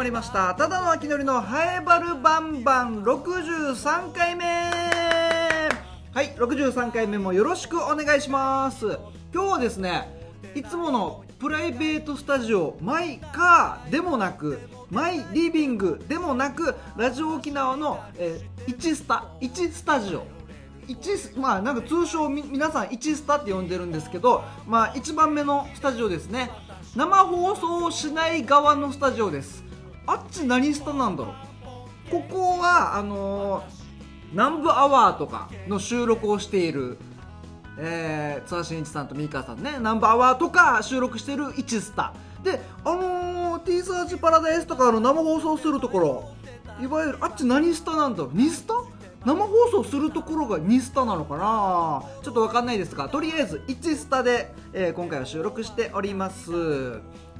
まりました。ただの秋のりのハエバルバンバン。63回目。はい63回目もよろしくお願いします。今日はですねいつものプライベートスタジオマイカーでもなくマイリビングでもなくラジオ沖縄の、えー、1スタ1スタジオ。1まあなんか通称皆さん1スタって呼んでるんですけどまあ1番目のスタジオですね。生放送しない側のスタジオです。あっち何スタなんだろう？ここはあのー、南部アワーとかの収録をしているえー、津田真一さんと三川さんね。ナンバーワーとか収録している1スタ。であのー、T サーチパラダイスとかの生放送するところいわゆるあっち何スタなんだろう？2スタ？生放送するところが2スタなのかな？ちょっとわかんないですがとりあえず1スタで、えー、今回は収録しております。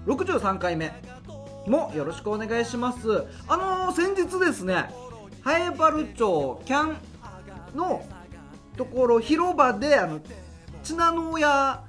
63回目。もよろしくお願いしますあのー、先日ですねハエバル町キャンのところ広場であのツナの親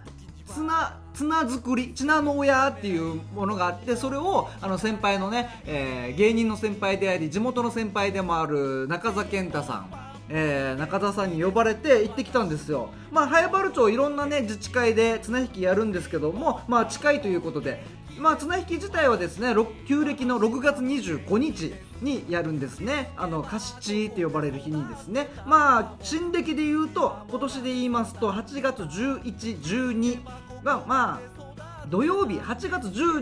綱綱作りチナの親っていうものがあってそれをあの先輩のね、えー、芸人の先輩であり地元の先輩でもある中澤健太さんえー、中田さんに呼ばれて行ってきたんですよ。まあ、早原町いろんなね、自治会で綱引きやるんですけども、まあ、近いということで、まあ、綱引き自体はですね旧暦の6月25日にやるんですね。あのカシチって呼ばれる日にですね。まあ新暦で言うと今年で言いますと8月1112がまあ土曜日8月12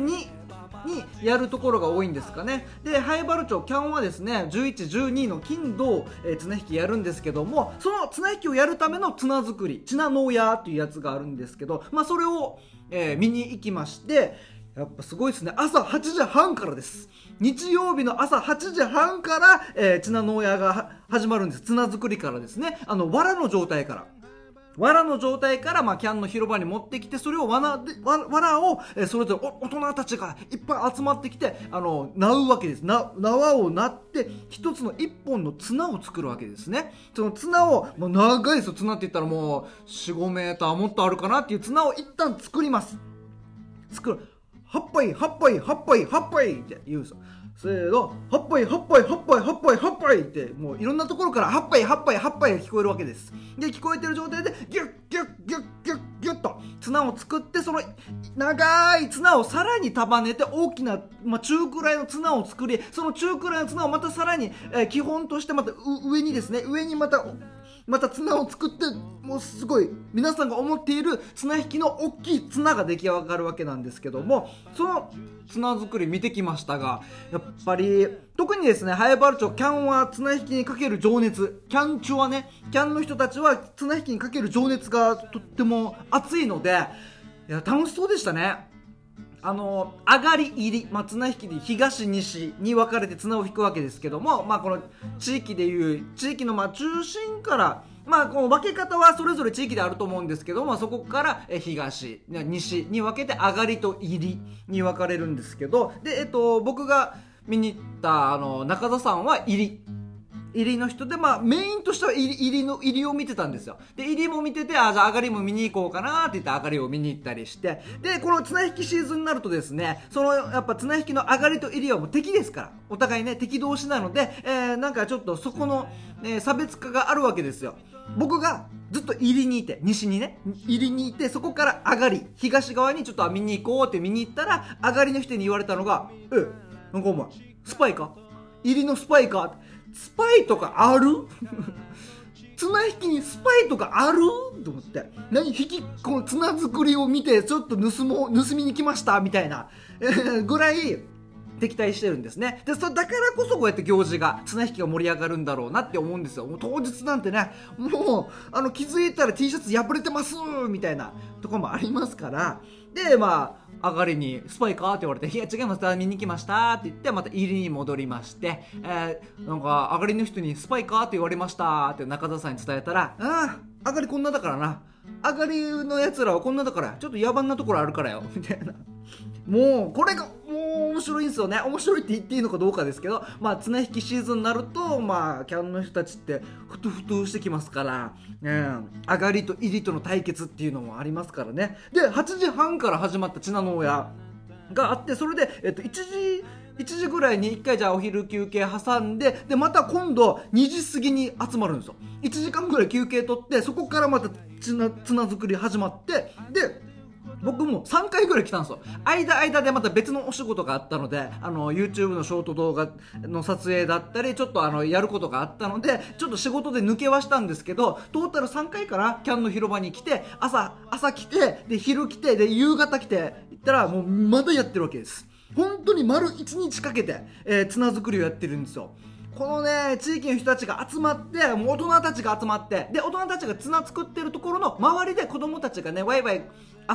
にやるところが多いんですかね。で灰原町キャンはですね1112の金土、えー、綱引きやるんですけどもその綱引きをやるための綱作り綱農屋っていうやつがあるんですけどまあそれを、えー、見に行きましてやっぱすごいですね。朝8時半からです。日曜日の朝8時半から、えー、ツナ農家が始まるんです。ツナ作りからですね。あの、藁の状態から。藁の状態から、まあ、キャンの広場に持ってきて、それを藁で、藁を、えー、それぞれ大人たちがいっぱい集まってきて、あの、なうわけです。な、縄をなって、一つの一本の綱を作るわけですね。その綱を、もう長いですよ。綱って言ったらもう、4、5メーターもっとあるかなっていう綱を一旦作ります。作る。はっぱい、はっぱい、はっぱい、はっぱいって言うんですよ。せーの、はっぱい、はっぱい、はっぱい、はっぱい、はっぱいって、もういろんなところから、はっぱい、はっぱい、はっぱいが聞こえるわけです。で、聞こえてる状態で、ギュッ、ギュッ、ギュッ、ギュッ、ギュッと、綱を作って、その、長い綱をさらに束ねて、大きな、まあ、中くらいの綱を作り、その中くらいの綱をまたさらに、えー、基本としてまた、上にですね、上にまた、また綱を作ってもうすごい皆さんが思っている綱引きの大きい綱が出来上がるわけなんですけどもその綱作り見てきましたがやっぱり特にですね早原町キャンは綱引きにかける情熱キャン中はねキャンの人たちは綱引きにかける情熱がとっても熱いのでいや楽しそうでしたね。あの上がり入り、まあ、綱引きで東西に分かれて綱を引くわけですけども、まあ、この地域でいう地域のま中心からまあ、この分け方はそれぞれ地域であると思うんですけども、そこから東、西に分けて上がりと入りに分かれるんですけど、で、えっと、僕が見に行ったあの中田さんは入り入りの人で、まあ、メインとしては入り入りの入りを見てたんですよ。で、入りも見てて、あ、じゃあ上がりも見に行こうかなって言って上がりを見に行ったりして、で、この綱引きシーズンになるとですね、その、やっぱ綱引きの上がりと入りはもう敵ですから、お互いね、敵同士なので、えー、なんかちょっとそこの、えー、差別化があるわけですよ。僕がずっと入りにいて、西にね、入りにいて、そこから上がり、東側にちょっと見に行こうって見に行ったら、上がりの人に言われたのが、え、なんかお前、スパイか？入りのスパイか？スパイとかある？綱引きにスパイとかある？と思って。何引き、この綱作りを見て、ちょっと盗もう、盗みに来ましたみたいな、ぐらい、敵対してるんですね。で、そだからこそこうやって行事が、綱引きが盛り上がるんだろうなって思うんですよ。もう当日なんてね、もう、あの、気づいたら T シャツ破れてますみたいなとこもありますから、で、まあ、上がりに、スパイかって言われて、いや、違います、見に来ましたって言って、また入りに戻りまして、えー、なんか、上がりの人に、スパイかって言われましたって中田さんに伝えたら、うん、上がりこんなだからな。上がりの奴らはこんなだから、ちょっと野蛮なところあるからよ、みたいな。もう、これが、面白いんですよね。面白いって言っていいのかどうかですけど、まあ、綱引きシーズンになると、まあ、キャンの人たちって、ふとふとしてきますから、うん、上がりと入りとの対決っていうのもありますからね。で、8時半から始まったチナの親があって、それで、えっと、1時、1時ぐらいに1回じゃあお昼休憩挟んででまた今度2時過ぎに集まるんですよ1時間ぐらい休憩取ってそこからまたツナツナ作り始まってで僕も3回ぐらい来たんですよ。間間でまた別のお仕事があったのであの YouTube のショート動画の撮影だったりちょっとあのやることがあったのでちょっと仕事で抜けはしたんですけどトータル3回かなキャンの広場に来て朝朝来てで昼来てで夕方来て行ったらもうまだやってるわけです。本当に丸1日かけて、えー、綱作りをやってるんですよ。このね地域の人たちが集まってもう大人たちが集まってで大人たちが綱作ってるところの周りで子供たちがねワイワイ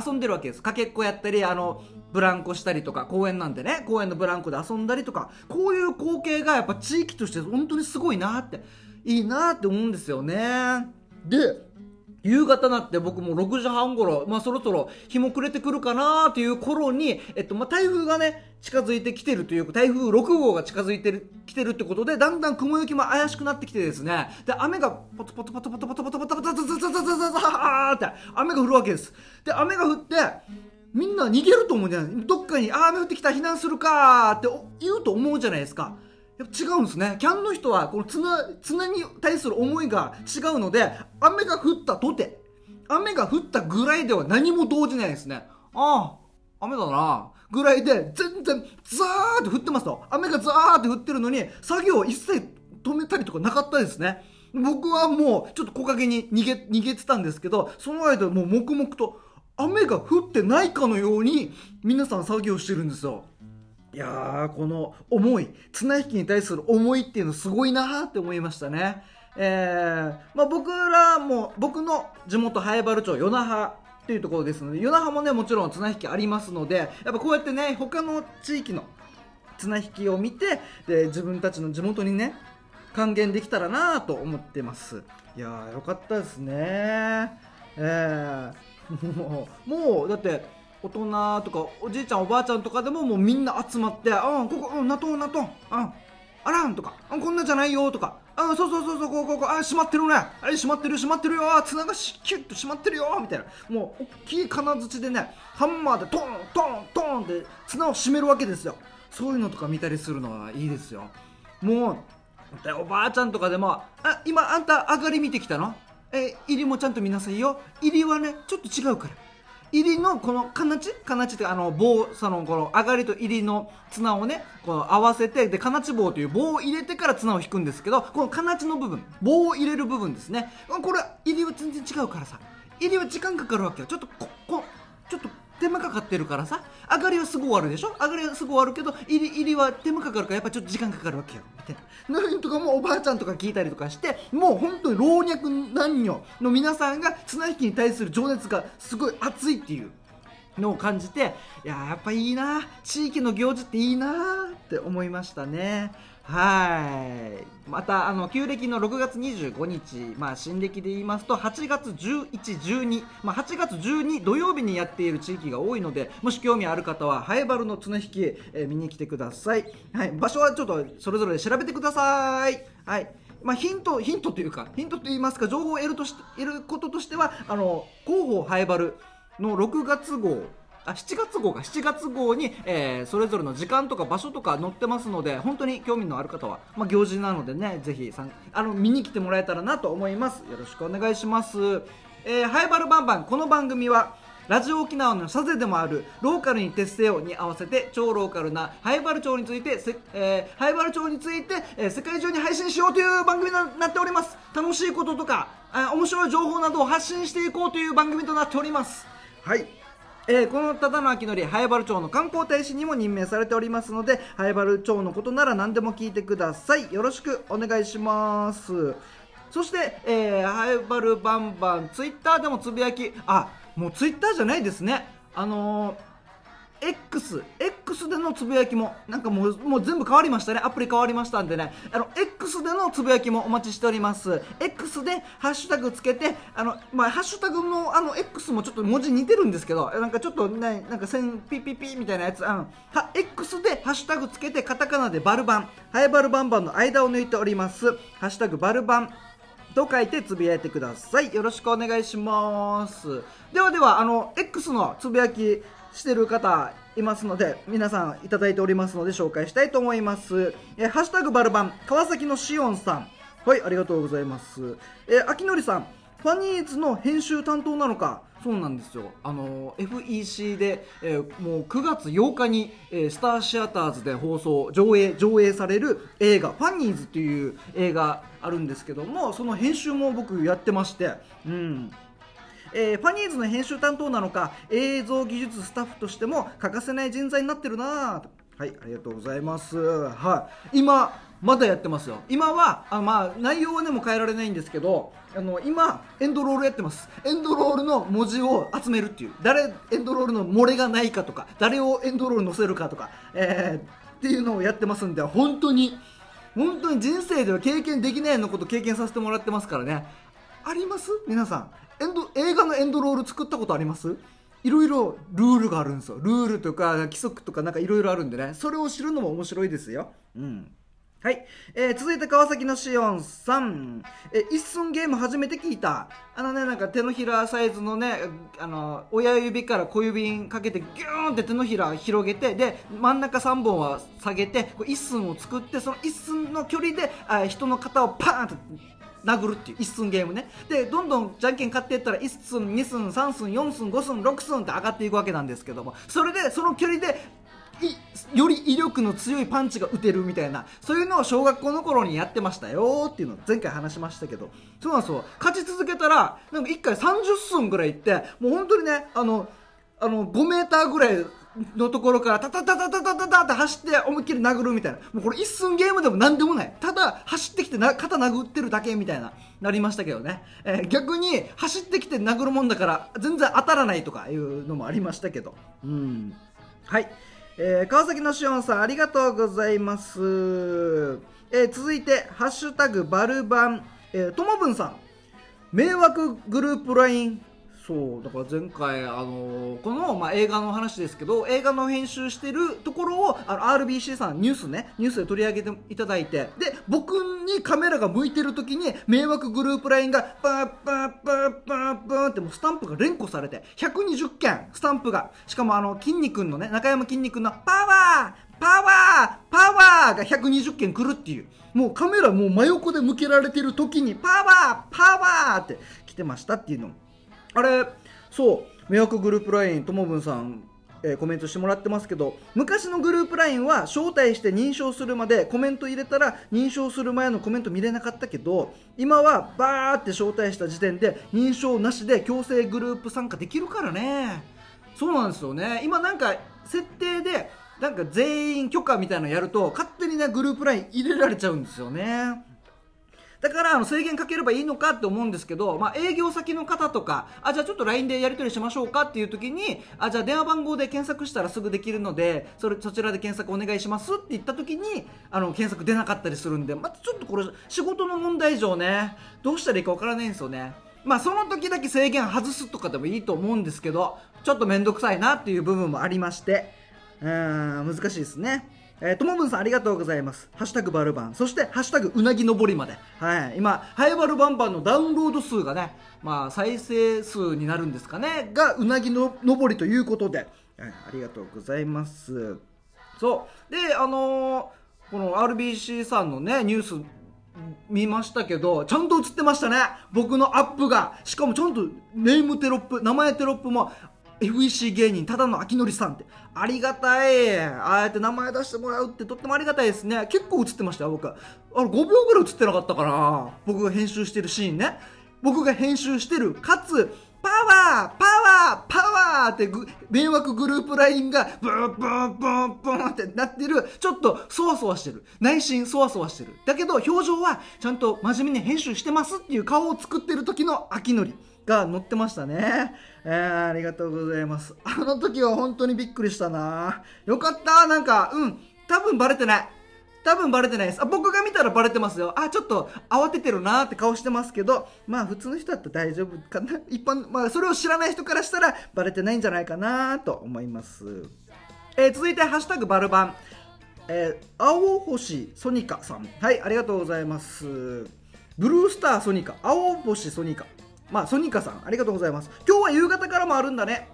遊んでるわけです。かけっこやったりあのブランコしたりとか公園なんでね公園のブランコで遊んだりとかこういう光景がやっぱ地域として本当にすごいなっていいなって思うんですよね。で夕方になって僕も6時半頃、まあそろそろ日も暮れてくるかなっていう頃に、えっと、まあ台風がね、近づいてきてるというか、台風6号が近づいてる、来てるってことで、だんだん雲行きも怪しくなってきてですね、で、雨がポツポツポツポツポツポツポツポツポツポツポツポツポツって雨が降るわけです。で、雨が降って、みんな逃げると思うじゃないどっかに、あ、雨降ってきた、避難するかって言うと思うじゃないですか。やっぱ違うんですね。キャンの人は、この綱、綱に対する思いが違うので、雨が降ったとて、雨が降ったぐらいでは何も動じないですね。ああ、雨だな。ぐらいで、全然、ザーって降ってますと。雨がザーって降ってるのに、作業を一切止めたりとかなかったですね。僕はもう、ちょっと木陰に逃げ、逃げてたんですけど、その間もう黙々と、雨が降ってないかのように、皆さん作業してるんですよ。いやー、この思い、綱引きに対する思いっていうのすごいなーって思いましたね。えー、まあ、僕らも、僕の地元、早原町、与那覇っていうところですので、与那覇もね、もちろん綱引きありますので、やっぱこうやってね、他の地域の綱引きを見て、で、自分たちの地元にね、還元できたらなと思ってます。いやー、よかったですね。えー、もう、もう、だって、大人とかおじいちゃんおばあちゃんとかでももうみんな集まって「ああここうん納豆納豆ああらん」とか「あこんなじゃないよ」とか「あそうそうそうそうこうこうこうあ閉まってるね。あれ閉まってる閉まってるよ。綱がしキュッと閉まってるよ」みたいな。もう大きい金槌でねハンマーでトントントンって綱を閉めるわけですよ。そういうのとか見たりするのはいいですよ。もうおばあちゃんとかでも「あ今あんた上がり見てきたの？え入りもちゃんと見なさいよ。入りはねちょっと違うから。入りのこのかなち？かなちってあの棒そのこの上がりと入りの綱をねこの合わせてでかなち棒という棒を入れてから綱を引くんですけどこのかなちの部分棒を入れる部分ですね。これ入りは全然違うからさ入りは時間かかるわけよ。ちょっとここちょっと手間かかってるからさ。上がりはすぐ終わるでしょ？上がりはすぐ終わるけど入り入りは手間かかるからやっぱちょっと時間かかるわけよ。みたいな。なんとかもおばあちゃんとか聞いたりとかしてもう本当に老若男女の皆さんが綱引きに対する情熱がすごい熱いっていうのを感じていややっぱいいな地域の行事っていいなって思いましたね。はい。またあの旧暦の6月25日、まあ、新暦で言いますと8月11、12、まあ、8月12土曜日にやっている地域が多いのでもし興味ある方はハエバルの綱引き、えー、見に来てください、はい、場所はちょっとそれぞれ調べてください、はい。まあ、ヒントヒントというかヒントといいますか情報を得るとし得ることとしてはあの広報ハエバルの6月号あ7月号か。7月号に、えー、それぞれの時間とか場所とか載ってますので本当に興味のある方は、まあ、行事なのでねぜひあの見に来てもらえたらなと思います。よろしくお願いします。えー、ハイバルバンバンこの番組はラジオ沖縄のサゼでもあるローカルに徹せよに合わせて超ローカルなハイバル町についてえー、ハイバル町について、えー、世界中に配信しようという番組になっております。楽しいこととか面白い情報などを発信していこうという番組となっております。はい。えー、この忠野明則、早原町の観光大使にも任命されておりますので、早原町のことなら何でも聞いてください。よろしくお願いします。そして、えー、ハイバルバンバン、ツイッターでもつぶやき、あ、もうツイッターじゃないですね。あのー X、X でのつぶやきも、なんかもうもう全部変わりましたね、アプリ変わりましたんでね、あの X でのつぶやきもお待ちしております。X でハッシュタグつけて、あのまあ、ハッシュタグのあの X もちょっと文字似てるんですけど、なんかちょっとね、なんか線ピピピみたいなやつ、あのは X でハッシュタグつけて、カタカナでバルバン、ハイバルバンバンの間を抜いております。ハッシュタグバルバン。と書いてつぶやいてください。よろしくお願いします。ではでは、あの、X のつぶやきしてる方いますので皆さんいただいておりますので紹介したいと思います。えハッシュタグバルバン川崎のしおんさん。はいありがとうございます。えー、秋のりさんファニーズの編集担当なのか？そうなんですよ。あの FEC で、えーもう9月8日に、えースターシアターズで放送上映上映される映画「ファニーズ」という映画あるんですけどもその編集も僕やってまして。うん。えーファニーズの編集担当なのか映像技術スタッフとしても欠かせない人材になってるなとはいありがとうございます。はい。今まだやってますよ。今はあまあ内容はねも変えられないんですけどあの今エンドロールやってます。エンドロールの文字を集めるっていう。誰エンドロールの漏れがないかとか誰をエンドロール載せるかとか、えーっていうのをやってますんで本当に本当に人生では経験できないようなこと経験させてもらってますからね。あります？皆さん。エンド映画のエンドロール作ったことあります？いろいろルールがあるんですよ。ルールとか規則とかなんかいろいろあるんでね。それを知るのも面白いですよ。うん。はい、えー続いて川崎のしおんさん、えー一寸ゲーム初めて聞いた。あのねなんか手のひらサイズのねあの親指から小指にかけてギューンって手のひら広げてで真ん中3本は下げてこう一寸を作ってその一寸の距離であ人の肩をパーンと殴るっていう一寸ゲームね。でどんどんじゃんけん勝っていったら1寸2寸3寸4寸5寸6寸って上がっていくわけなんですけどもそれでその距離でより威力の強いパンチが打てるみたいなそういうのを小学校の頃にやってましたよっていうのを前回話しましたけど。そうなんですよ。勝ち続けたらなんか1回30寸ぐらいいってもう本当にねあのあの5メーターぐらいのところからタタタタタタタタって走って思いっきり殴るみたいな。もうこれ一寸ゲームでも何でもない。ただ走ってきてな肩殴ってるだけみたいななりましたけどね、えー逆に走ってきて殴るもんだから全然当たらないとかいうのもありましたけど。うん。はい、えー川崎のしおんさんありがとうございます、えー続いて「ハッシュタグバルバン」ともぶんさん。迷惑グループ LINE そうだから前回、あのーこの、まあ、映画の話ですけど映画の編集してるところをあの RBC さんニュースねニュースで取り上げていただいてで僕にカメラが向いてる時に迷惑グループ LINE がパーパーパーパーパーってもうスタンプが連呼されて120件スタンプが。しかもあの筋肉のね中山筋肉のパワーパワーパワーが120件来るっていう。もうカメラもう真横で向けられてる時にパワーパワーって来てましたっていうのあれそう迷惑グループ LINE ともぶんさん、えコメントしてもらってますけど昔のグループ LINE は招待して認証するまでコメント入れたら認証する前のコメント見れなかったけど今はバーって招待した時点で認証なしで強制グループ参加できるからね。そうなんですよね。今なんか設定でなんか全員許可みたいなのやると勝手にねグループ LINE 入れられちゃうんですよね。だからあの制限かければいいのかって思うんですけど、まあ、営業先の方とかあじゃあちょっと LINE でやり取りしましょうかっていう時にあじゃあ電話番号で検索したらすぐできるのでそれそちらで検索お願いしますって言った時にあの検索出なかったりするんでまたちょっとこれ仕事の問題上ねどうしたらいいかわからないんですよね。まあその時だけ制限外すとかでもいいと思うんですけどちょっと面倒くさいなっていう部分もありましてうーん難しいですね。えーともぶんさんありがとうございます。ハッシュタグバルバン。そして、ハッシュタグうなぎ登りまで。はい。今、ハイバルバンバンのダウンロード数がね、まあ、再生数になるんですかね、がうなぎの登りということで、はい、ありがとうございます。そう。で、あのーこの RBC さんのね、ニュース、見ましたけど、ちゃんと映ってましたね。僕のアップが。しかもちゃんとネームテロップ、名前テロップも、FEC 芸人、ただの秋のりさんって。ありがたい。ああやって名前出してもらうってとってもありがたいですね。結構映ってましたよ、僕。あの、5秒ぐらい映ってなかったかな。僕が編集してるシーンね。僕が編集してる、かつ、パワーパワーパワーって迷惑グループ LINE がブーブーブーブーってなってるちょっとそわそわしてる内心そわそわしてるだけど表情はちゃんと真面目に編集してますっていう顔を作ってる時の秋のりが載ってましたね、えー、ありがとうございます。あの時は本当にびっくりしたな。よかった。なんかうん。多分バレてない。多分バレてないです。あ僕が見たらバレてますよ。あちょっと慌ててるなーって顔してますけどまあ普通の人だったら大丈夫かな。一般まあそれを知らない人からしたらバレてないんじゃないかなと思います。えー続いて「ハッシュタグバルバン」えー青星ソニカさん。はいありがとうございます。ブルースターソニカ。青星ソニカ。まあソニカさんありがとうございます。今日は夕方からもあるんだね。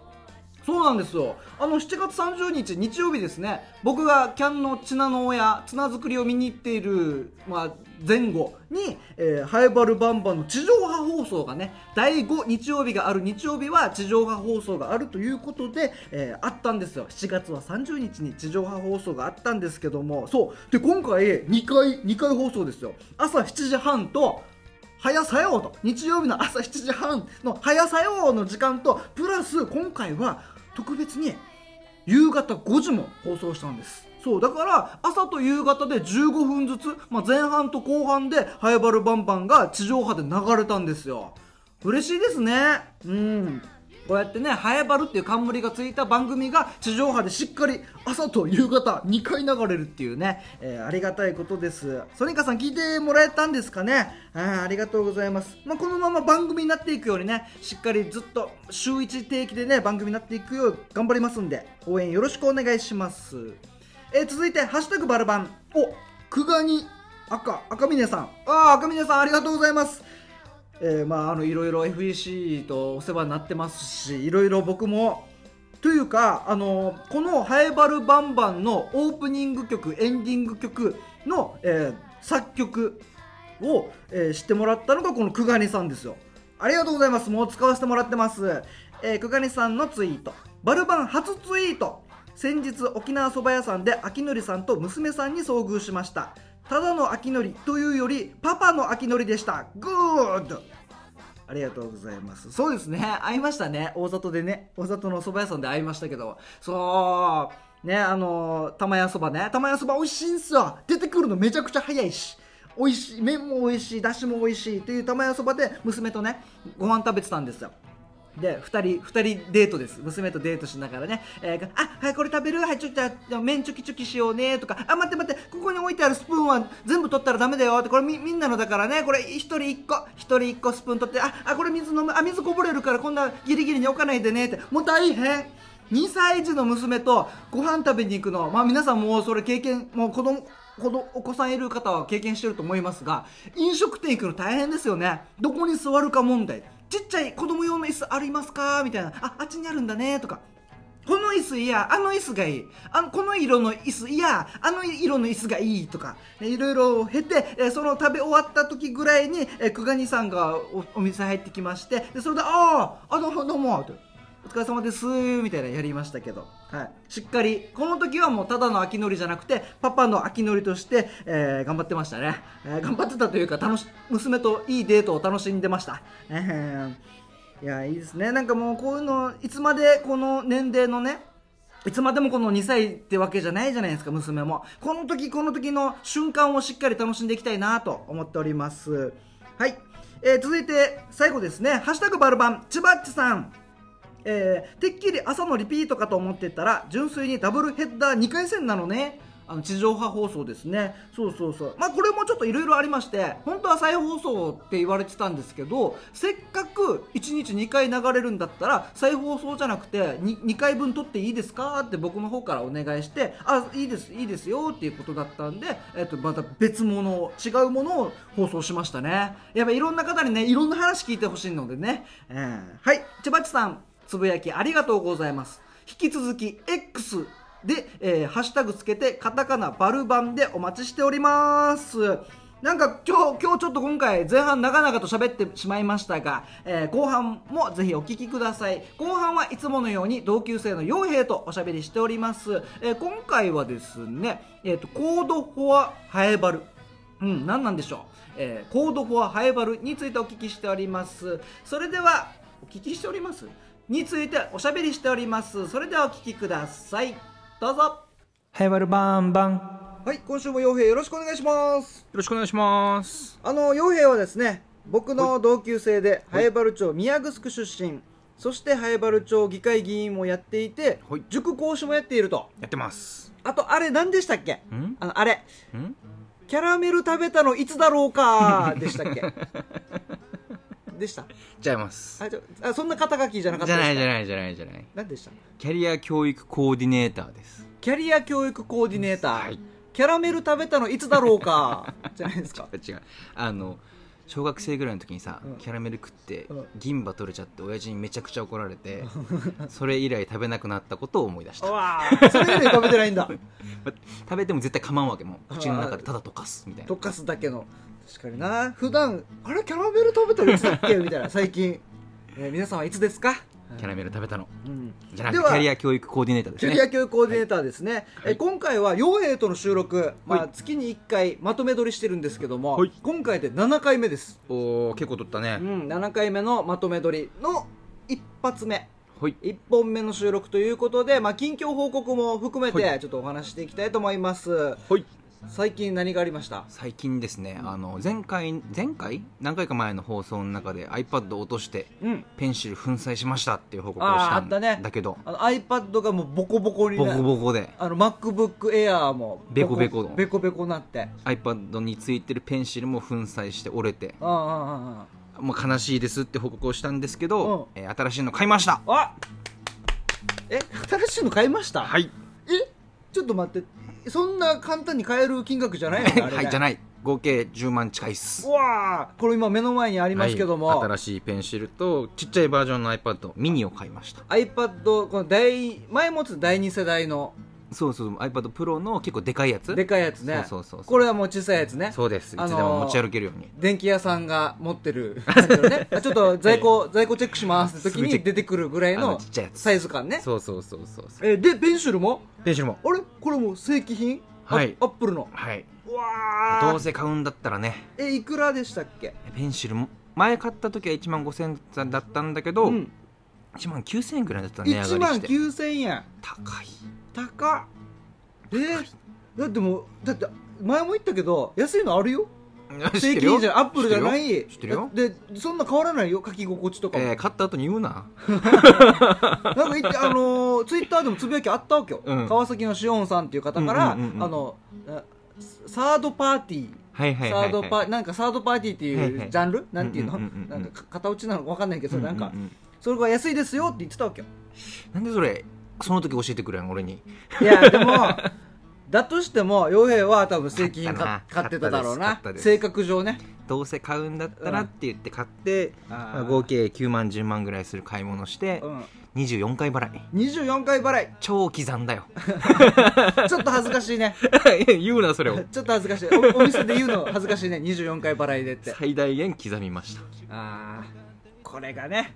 そうなんですよ。あの7月30日日曜日ですね。僕がキャンのチナの親綱作りを見に行っている、まあ、前後に、えー、ハエバルバンバンの地上波放送がね第5日曜日がある。日曜日は地上波放送があるということで、えー、あったんですよ。7月は30日に地上波放送があったんですけども。そう。で今回2回2回放送ですよ。朝7時半と早さようと。日曜日の朝7時半の早さようの時間とプラス今回は特別に夕方5時も放送したんです。そうだから朝と夕方で15分ずつ、まあ、前半と後半でハエバルバンバンが地上波で流れたんですよ。嬉しいですね。うん。こうやってね、ハエバルっていう冠がついた番組が地上波でしっかり朝と夕方2回流れるっていうね、えー、ありがたいことです。ソニカさん聞いてもらえたんですかね？あありがとうございます。まあ、このまま番組になっていくようにね、しっかりずっと週1定期でね、番組になっていくよう頑張りますんで、応援よろしくお願いします。えー、続いて、ハッシュタグバルバン。お、久我に赤、赤峰さん。ああ、赤峰さんありがとうございます。えー、まああのいろいろ FEC とお世話になってますしいろいろ僕もというかあのこの「ハエバルバンバン」のオープニング曲エンディング曲の、えー、作曲を、えー、知ってもらったのがこの久我さんですよ。ありがとうございます。もう使わせてもらってます、えー、久我さんのツイート。バルバン初ツイート。先日沖縄そば屋さんで秋典さんと娘さんに遭遇しました。ただの秋のりというよりパパの秋のりでした。グッドありがとうございます。そうですね。会いましたね。大里でね。大里のお蕎麦屋さんで会いましたけど。そう。ねあの玉屋そばね。玉屋そば美味しいんすよ。出てくるのめちゃくちゃ早いし。美味しい。麺も美味しい。だしも美味しい。っていう玉屋そばで娘とねご飯食べてたんですよ。で2人2人デートです。娘とデートしながらね、えー、あはいこれ食べる？はいちょっと麺チョキチョキしようね。とか。あ待って待って。ここに置いてあるスプーンは全部取ったらダメだよ。って。これみみんなのだからね。これ1人1個。1人1個スプーン取って。ああこれ水飲む。あ水こぼれるからこんなギリギリに置かないでね。って。もう大変。2歳児の娘とご飯食べに行くの。まあ皆さんもそれ経験もう子供このお子さんいる方は経験してると思いますが飲食店行くの大変ですよね。どこに座るか問題。ちっちゃい子供用の椅子ありますか？みたいな。ああっちにあるんだねとか。この椅子いやあの椅子がいい。あこの色の椅子いやあの色の椅子がいいとか、ね、いろいろ経て、えその食べ終わった時ぐらいに、え久我にさんがお店入ってきまして。でそれで「あああどうもどうも」って。お疲れ様ですみたいなやりましたけど、はい、しっかりこの時はもうただの秋のりじゃなくてパパの秋のりとして、えー、頑張ってましたね、えー、頑張ってたというか楽し娘といいデートを楽しんでました、えー、いやいいですね。なんかもうこういうのいつまでこの年齢のねいつまでもこの2歳ってわけじゃないじゃないですか娘も。この時この時の瞬間をしっかり楽しんでいきたいなと思っております。はい、えー、続いて最後ですね「ハッシュタグバルバンちばっちさん」えー、てっきり朝のリピートかと思ってたら純粋にダブルヘッダー2回戦なのね。あの地上波放送ですね。そうそうそう。まあこれもちょっといろいろありまして本当は再放送って言われてたんですけどせっかく1日2回流れるんだったら再放送じゃなくて 2, 2回分撮っていいですか？って僕の方からお願いしてあいいですいいですよっていうことだったんで、えっと、また別物違うものを放送しましたね。やっぱいろんな方にねいろんな話聞いてほしいのでね、えー、はい。千葉地さん。つぶやきありがとうございます引き続き X で、えー、ハッシュタグつけてカタカナバルバンでお待ちしておりますなんか今日、今日ちょっと今回前半長々と喋ってしまいましたが、えー、後半もぜひお聞きください。後半はいつものように同級生の傭兵とおしゃべりしております。えー、今回はですね、えっ、ー、と、コードフォアハエバル。うん、何なんでしょう。えー、コードフォアハエバルについてお聞きしております。それでは、お聞きしておりますについておしゃべりしております。それではお聞きください。どうぞ。はいバルバンバン。はい今週も傭兵よろしくお願いします。よろしくお願いします。あの傭兵はですね僕の同級生で早原町宮城出身。そして早原町議会議員もやっていて塾講師もやっていると。やってます。あとあれ何でしたっけ？あのあれ。キャラメル食べたのいつだろうか？でしたっけ？でした？ちゃいます。あじゃあそんな肩書きじゃなかったじゃないじゃないじゃないじゃない。何でした？キャリア教育コーディネーターです。キャリア教育コーディネーター、はい、キャラメル食べたのいつだろうか？じゃないですか？違うあの小学生ぐらいの時にさ、うん。キャラメル食って、うん。銀歯取れちゃって親父にめちゃくちゃ怒られて それ以来食べなくなったことを思い出した。うわー。それ以来食べてないんだ。食べても絶対構わんわけもう口の中でただ溶かすみたいな。溶かすだけの確かにな。普段あれキャラメル食べたらいつだっけ？みたいな。最近、えー皆さんはいつですか？キャラメル食べたの。うん。じゃなくてではキャリア教育コーディネーターですね。キャリア教育コーディネーターですね、え今回は陽平との収録、まあ、はい月に1回まとめ撮りしてるんですけども、はい。今回で7回目です、おお結構取ったね、うん、7回目のまとめ撮りの一発目。はい。1本目の収録ということで、まあ、近況報告も含めはてちょっとお話ししていきたいと思います、はい最近何がありました？最近ですね、あの前回前回？何回か前の放送の中で iPad を落としてうん。ペンシル粉砕しましたっていう報告をしたんだけど。あの iPad がもうボコボコにボなコボコで。あの MacBook Air もベコベコの。ベコベコなって。iPad についてるペンシルも粉砕して折れて。ああああもう悲しいですって報告をしたんですけど、うえー新しいの買いました。ああえ新しいの買いました？はい。えちょっと待ってそんな簡単に買える金額じゃないのねはいじゃない。合計10万近いっす。うわーこれ今目の前にありますけども、はい新しいペンシルとちっちゃいバージョンの iPad ミニを買いました。iPad この第前持つ第2世代のそうそう iPad Pro の結構でかいやつ。でかいやつね。そうそうそうこれはもう小さいやつね。そうです。いあのーつでも持ち歩けるように、電気屋さんが持ってるね。あちょっと 在庫、在庫チェックしますって時に出てくるぐらいあのサイズ感ね。そうそうそうそうそう。えでペンシルも？ペンシルも。あれ？これもう正規品？はい。アップルの？はい。うわー。どうせ買うんだったらね。えいくらでしたっけ？ペンシルも前買った時は1万5000円だったんだけど、うん1万9000円ぐらいだったら値上1万がりして。9000円高い。高っ。えーだってもうだって前も言ったけど安いのあ るよ。正規品じゃアップルじゃない。知ってるよ。でそんな変わらないよ。書き心地とかも、えー、買った後に言うな。なんかあのツイッターでもつぶやきあったわけよ、うん。川崎のしおんさんっていう方から、うんうんうんうんあのあサードパーティー。はいはいはい、はい、サードパなんかサードパーティーってはいはい。いうジャンル、なんていうの、うんうんうんうんなんかか片落ちなのか分かんないけど、なんかうううんそれが安いですよって言ってたわけよ。なんでそれその時教えてくれん俺に？いやでも だとしても洋平は多分正規品買買ってただろうな。性格上ね。どうせ買うんだったらって言って買って、あーまあ合計9万10万ぐらいする買い物して、うん。24回払い。24回払い。超刻んだよ。ちょっと恥ずかしいね。言うなそれを。ちょっと恥ずかしい。おお店で言うの恥ずかしいね。24回払いでって。最大限刻みました。ああこれがね、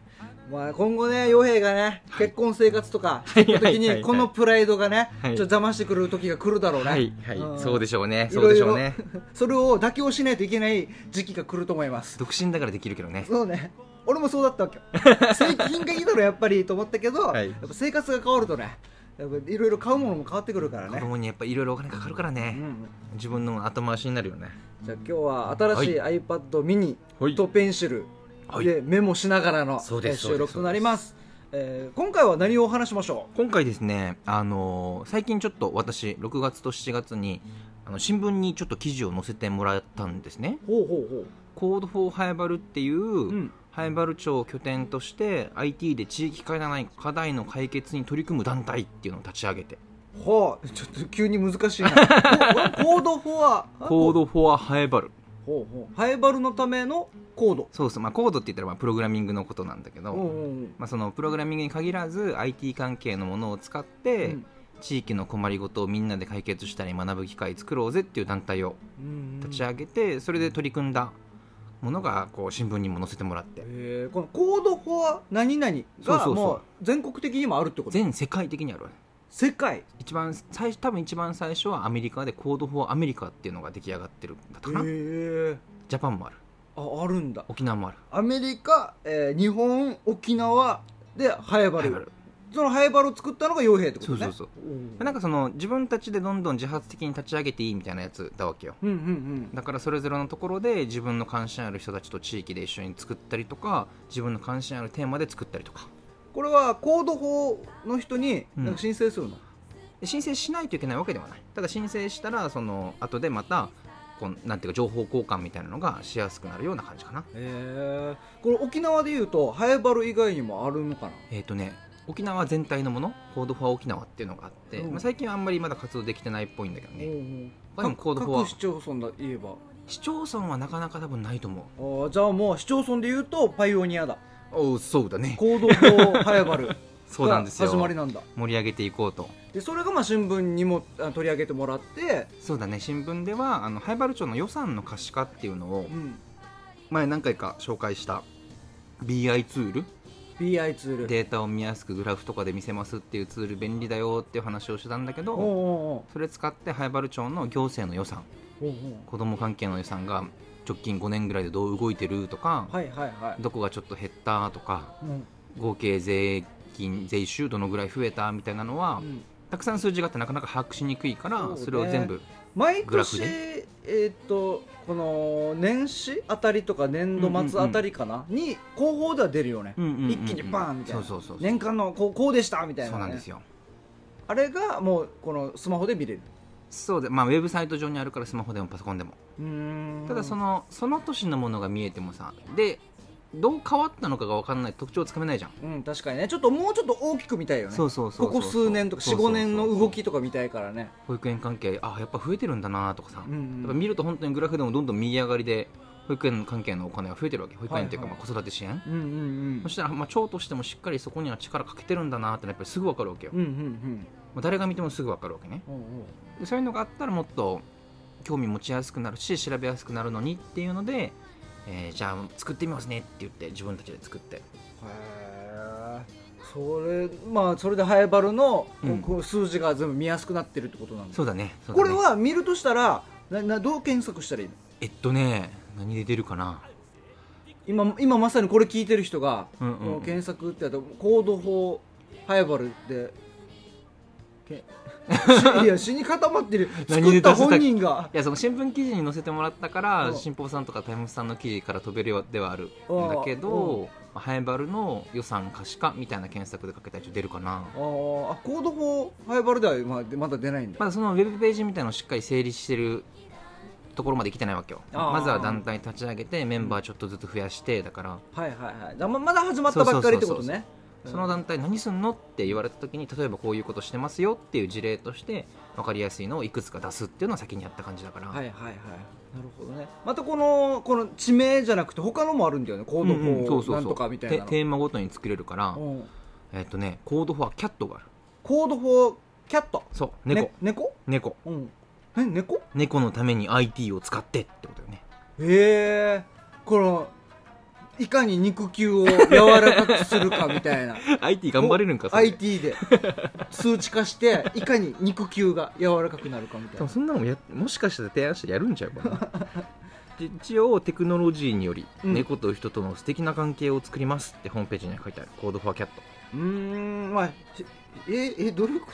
まあ、今後ね洋平がね、結婚生活とか時にこのプライドがね、はい。ちょっと邪魔してくる時が来るだろうね。はい。はい、ん。そうでしょうね。そうでしょうね。それを妥協しないといけない時期が来ると思います。独身だからできるけどね。そうね。俺もそうだったわけよ。正規品がいいだろやっぱりと思ったけど、はい。やっぱ生活が変わるとねやっぱいろいろ買うものも変わってくるから子ね、供にやっぱいろいろお金かかるからうね、ん、自分の後回しになるよね。じゃあ今日は新しい iPad はい。とペンシルはいでメモしながらの収録となります、えー今回は何をお話しましょ今回ですね、あのー最近ちょっと私6月と7月にあの新聞にちょっと記事を載せてもらったんですね。うほうほうほう。Code for ハエバルっていう、うん。ハエバル町を拠点として IT で地域課題課題の解決に取り組む団体っていうのを立ち上げて。はあちょっと急に難しいな。ードフォアコ Code for ハエバルほうほう。ハエバルのためのコード。そうそう、まあ、コードって言ったらまあプログラミングのことなんだけど、まあ、そのプログラミングに限らず IT 関係のものを使って、うん。地域の困りごとをみんなで解決したり学ぶ機会作ろうぜっていう団体をうん立ち上げて、それで取り組んだものがこう新聞にも載せてもらって。この Code for 何々がもう全国的にもあるってこと？全世界的にあるわけ世界。一番最初多分一番最初はアメリカで Code for America っていうのが出来上がってるんだったかな、へえ。ジャパンもある。ああるんだ。沖縄もある。アメリカ、えー日本沖縄でハエバル。ハイバル。そのハエバルを作ったのが傭兵ってことね。そうそうう。んなんかその自分たちでどんどん自発的に立ち上げていいみたいなやつだわけよ。うんうん。だからそれぞれのところで自分の関心ある人たちと地域で一緒に作ったりとか自分の関心あるテーマで作ったりとかこれはコード法の人に申請するの、で申請しないといけないわけではない。ただ申請したらその後でまたこうなんていうか情報交換みたいなのがしやすくなるような感じかな。へえこれ沖縄でいうとハエバル以外にもあるのかな？えっ、とね沖縄全体のもの？コードフォア沖縄っていうのがあって、うん。まあ、最近はあんまりまだ活動できてないっぽいんだけどね、うん他にもコードフォア各市町村で言えば。市町村はなかなか多分ないと思う。あーじゃあもう市町村で言うとパイオニアだおうそうだね。行動法ハエバルそうなんですよ。始まりなんだ。盛り上げていこうと。でそれがまあ新聞にもあ取り上げてもらって、そうだね。新聞ではあの灰原町の予算の可視化っていうのをうん、前何回か紹介した BI ツール？BI ツール。データを見やすくグラフとかで見せますっていうツール便利だよっていう話をしてたんだけどおうおそれ使って灰原町の行政の予算子ども関係の予算が直近5年ぐらいでどう動いてるとか、はいはいはい、どこがちょっと減ったとかうん。合計税金税収どのぐらい増えたみたいなのは、うん。たくさん数字があってなかなか把握しにくいからね。そ,、れを全部毎グラフ年えーっとこの年始あたりとか年度末あたりかな、に広報では出るよね、うんうんうんうん。一気にバーンみたいな。そうそうそう。年間のこうこうでしたみたいな、ね、そうなんですよ。あれがもうこのスマホで見れるそうでまあウェブサイト上にあるからスマホでもパソコンでも。ただそのその年のものが見えてもさでどう変わったのかが分かんない特徴つかめないじゃん。うん確かにね。ちょっともうちょっと大きく見たいよね。そうそうそうここ数年とか45年の動きとか見たいからね。保育園関係あやっぱ増えてるんだなとかさ、うんうん。やっぱ見ると本当にグラフでもどんどん右上がりで保育園関係のお金が増えてるわけ。保育園っていうかはいはいまあ子育て支援、うんうんうん。そしたら、まあ、町としてもしっかりそこには力かけてるんだなってやっぱりすぐ分かるわけよ、うんうんうんまあ誰が見てもすぐ分かるわけね。おうおうでそういうのがあったらもっと興味持ちやすくなるし調べやすくなるのにっていうので、えーじゃあ作ってみますねって言って自分たちで作って。へえそれまあそれでハエバルのうん。こう数字が全部見やすくなってるってことなんですそうだね。そうだこねれは見るとしたらななどう検索したらいいの？えっとね何で出るかな？今今まさにこれ聞いてる人が、うんうん検索ってやったらコード法ハエバルで いや死に固まってる。何作った本人が。いやその新聞記事に載せてもらったからうん。新報さんとかタイムスさんの記事から飛べるようではあるんだけうん。どまあハエバルの予算可視化みたいな検索でかけたら一応出るかな。あーあコード法ハエバルではまだ出ないんだ、まだそのウェブページみたいなのをしっかり整理してるところまで来てないわけよ。まずは団体立ち上げてメンバーちょっとずつ増やしてだから。はいはいはい。だままだ始まったばっかりってことそうそうそうねその団体何すんのって言われた時に例えばこういうことしてますよっていう事例として分かりやすいのをいくつか出すっていうのを先にやった感じだから、はいはいはい。なるほどね。またこのこの地名じゃなくて他のもあるんだよね。コード法なんとかみたいなの。テテーマごとに作れるから、うん。えっとね Code for Cat がある。 Code for Cat？そう猫、ね猫。猫？うん。え猫？猫のために IT を使ってってことよね。へえ。このいかに肉球を柔らかくするかみたいな。IT 頑張れるんかそれ。IT で。数値化していかに肉球が柔らかくなるかみたいな。そんなのもやもしかしたら提案してやるんちゃうかな。で一応テクノロジーにより、うん。猫と人との素敵な関係を作りますってホームページに書いてある。 Code for Catうーんまあしええどういうこ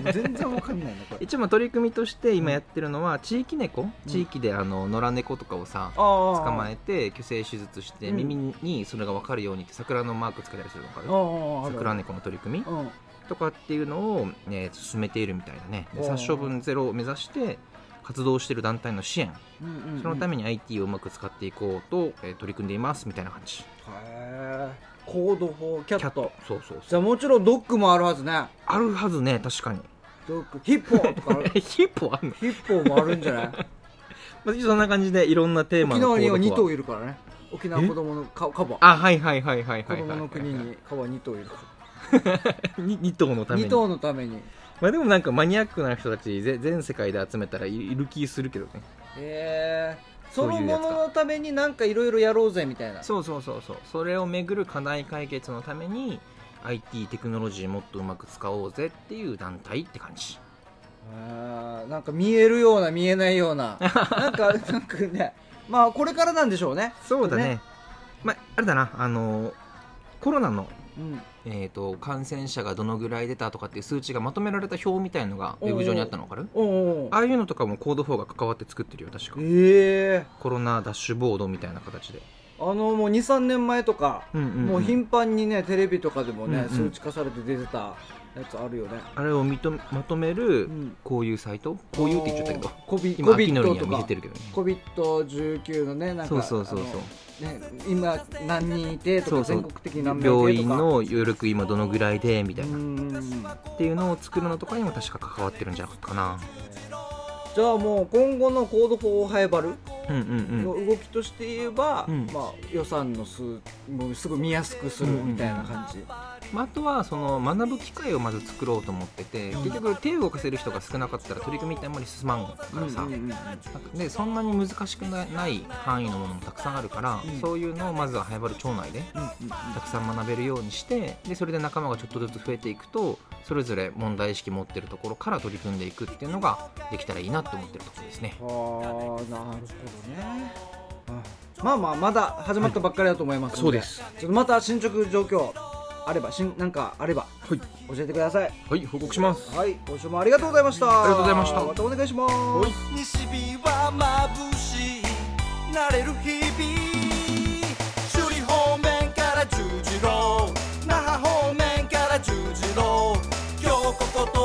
と？全然わかんないなこれ。一応まあ取り組みとして今やってるのは地域猫、地域であの野良猫とかをさ捕捕まえて去勢手術してうん。耳にそれが分かるようにって桜のマークつけたりするのかあな桜猫の取り組みうんとかっていうのを、ね、進めているみたいだね。でおー殺処分ゼロを目指して活動している団体の支援。うんうんそのために IT をうまく使っていこうと、えー取り組んでいますみたいな感じ。へえコード4キャット。そうそうじそう。ゃあもちろんドッグもあるはずね。あるはずね確かに。ドッグヒッポーとかある。え ヒッポあんの、ヒッポーもあるんじゃない？まあ、そんな感じでいろんなテーマ沖の縄には2頭いいるからね。沖縄子供のカカバあはいはいはいはいはいはい。子供の国にカバ2頭いるか に2頭のたらめに。2頭のために。まあでもなんかマニアックな人たちぜ全世界で集めたらいいる気するけどね。へえそのもののためになんかいろいろやろうぜみたいな。そうそうそうそう。それをめぐる課題解決のために IT テクノロジーもっとうまく使おうぜっていう団体って感じ。あーなんか見えるような見えないような。なんかなんかねまあこれからなんでしょうね。そうだね。ね。まああれだなあのコロナのうん。えー、と感染者がどのぐらい出たとかっていう数値がまとめられた表みたいのがウェブ上にあったの分かる？ああいうのとかもコード4が関わって作ってるよ。確か。ええコロナダッシュボードみたいな形で、あのもう23年前とか、うんうんうん。もう頻繁にねテレビとかでもね、うんうん。数値化されて出てたやつあるよね。あれをまとめるうん。こういうサイト？こういうって言っちゃったけど。コビ今コビッ秋のりには見せてるけどね。COVID-19 のねなんかそうそうそうそうね、今何人いてとか全国的に何名いてとか。病院の余力今どのぐらいでみたいな、うん。っていうのを作るのとかにも確か関わってるんじゃなかったかなじゃあもう今後のコード4ハイバル？うんうんのうん。動きとして言えば、うん。まあ、予算の数もうすぐ見やすくするみたいな感じ、まあ、あとはその学ぶ機会をまず作ろうと思ってて結局手を動かせる人が少なかったら取り組みってあんまり進まんからさ、うんうんうんうん。でそんなに難しくない範囲のものもたくさんあるから、うん。そういうのをまずは早原町内でたくさん学べるようにしてでそれで仲間がちょっとずつ増えていくとそれぞれ問題意識持ってるところから取り組んでいくっていうのができたらいいなとと思ってるところですね。ああなるほどね。まあまあまだ始まったばっかりだと思いますので、はい、そうです。ちょっとまた進捗状況あればしんなんかあれば、はい、教えてください。はい報告します。はい今週もありがとうございました。ありがとうございました。またお願いします。はい、西日は眩しい慣れる日々首里方面から十字路那覇方面から十字路今日ここと